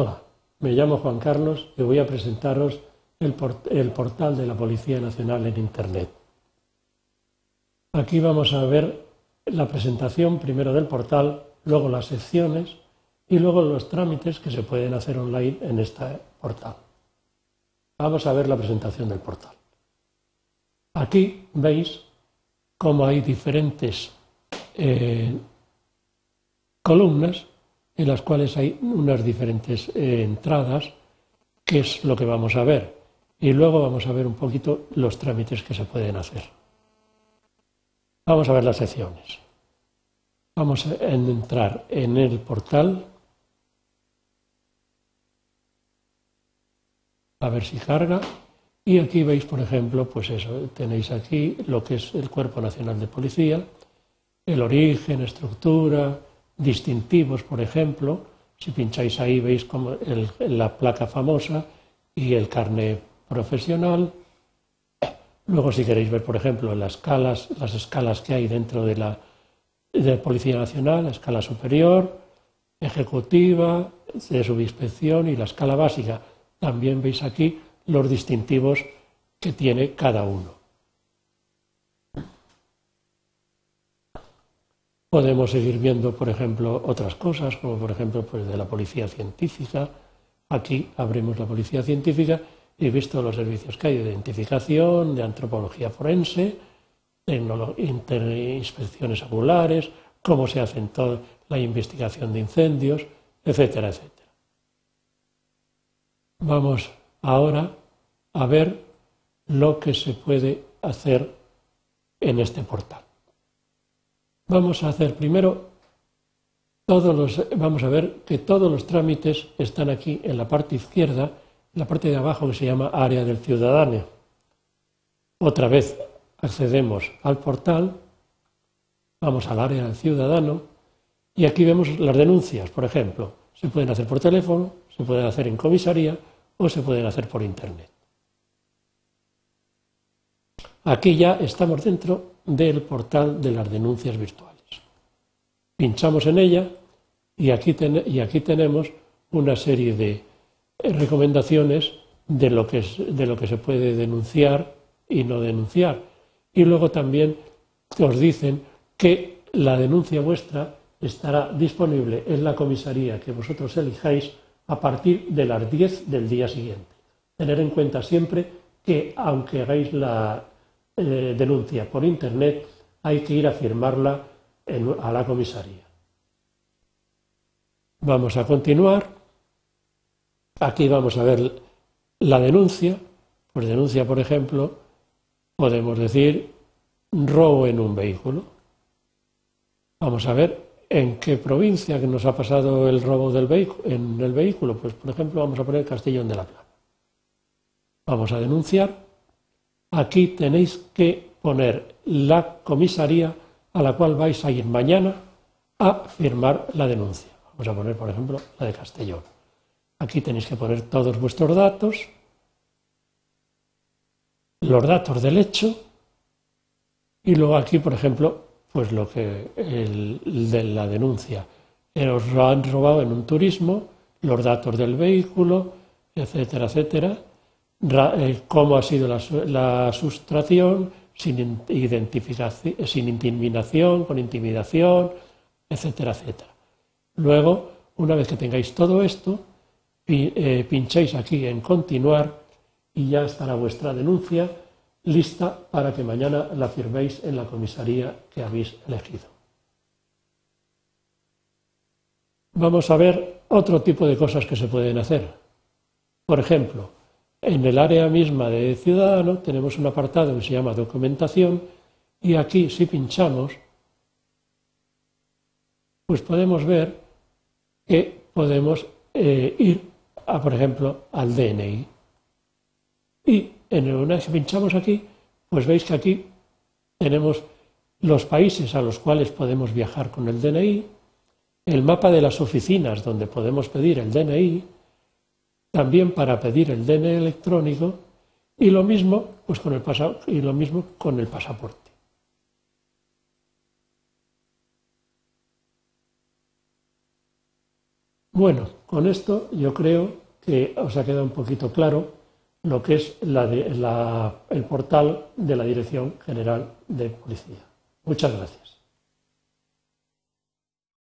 Hola, me llamo Juan Carlos y voy a presentaros el, portal de la Policía Nacional en Internet. Aquí vamos a ver la presentación primero del portal, luego las secciones y luego los trámites que se pueden hacer online en este portal. Vamos a ver la presentación del portal. Aquí veis cómo hay diferentes eh, columnas en las cuales hay unas diferentes eh, entradas, que es lo que vamos a ver. Y luego vamos a ver un poquito los trámites que se pueden hacer. Vamos a ver las secciones. Vamos a entrar en el portal. A ver si carga. Y aquí veis, por ejemplo, pues eso, tenéis aquí lo que es el Cuerpo Nacional de Policía, el origen, estructura, distintivos, por ejemplo. Si pincháis ahí veis como la placa famosa y el carnet profesional. Luego, si queréis ver, por ejemplo, las escalas, las escalas que hay dentro de la de Policía Nacional, la escala superior, ejecutiva, de subinspección y la escala básica. También veis aquí los distintivos que tiene cada uno. Podemos seguir viendo, por ejemplo, otras cosas, como por ejemplo pues, de la policía científica. Aquí abrimos la policía científica y visto los servicios que hay de identificación, de antropología forense, de inspecciones oculares, cómo se hace toda la investigación de incendios, etcétera, etcétera. Vamos ahora a ver lo que se puede hacer en este portal. Vamos a hacer primero todos los, vamos a ver que todos los trámites están aquí en la parte izquierda, en la parte de abajo que se llama área del ciudadano. Otra vez accedemos al portal, vamos al área del ciudadano y aquí vemos las denuncias, por ejemplo, se pueden hacer por teléfono, se pueden hacer en comisaría o se pueden hacer por internet. Aquí ya estamos dentro del portal de las denuncias virtuales. Pinchamos en ella y aquí, y aquí tenemos una serie de recomendaciones de lo, que de lo que se puede denunciar y no denunciar. Y luego también os dicen que la denuncia vuestra estará disponible en la comisaría que vosotros elijáis a partir de las 10 del día siguiente. Tener en cuenta siempre que aunque hagáis la eh, denuncia por Internet, hay que ir a firmarla a la comisaría. Vamos a continuar. Aquí vamos a ver la denuncia. Por denuncia, por ejemplo, podemos decir robo en un vehículo. Vamos a ver en qué provincia que nos ha pasado el robo del en el vehículo. Pues, por ejemplo, vamos a poner Castellón de la Plana. Vamos a denunciar Aquí tenéis que poner la comisaría a la cual vais a ir mañana a firmar la denuncia. Vamos a poner, por ejemplo, la de Castellón. Aquí tenéis que poner todos vuestros datos, los datos del hecho y luego aquí, por ejemplo, pues lo que el, de la denuncia. Os han robado en un turismo, los datos del vehículo, etcétera, etcétera. Eh, cómo ha sido la, sustracción, sin, identificación, sin intimidación, con intimidación, etcétera, etcétera. Luego, una vez que tengáis todo esto, eh, pincháis aquí en continuar y ya estará vuestra denuncia lista para que mañana la firméis en la comisaría que habéis elegido. Vamos a ver otro tipo de cosas que se pueden hacer. Por ejemplo, en el área misma de Ciudadano tenemos un apartado que se llama Documentación y aquí si pinchamos, pues podemos ver que podemos eh, ir, a, por ejemplo, al DNI. Y en una vez que pinchamos aquí, pues veis que aquí tenemos los países a los cuales podemos viajar con el DNI, el mapa de las oficinas donde podemos pedir el DNI, también para pedir el DNI electrónico y lo mismo, pues con el y lo mismo con el pasaporte. Bueno, con esto yo creo que os ha quedado un poquito claro lo que es el portal de la Dirección General de Policía. Muchas gracias.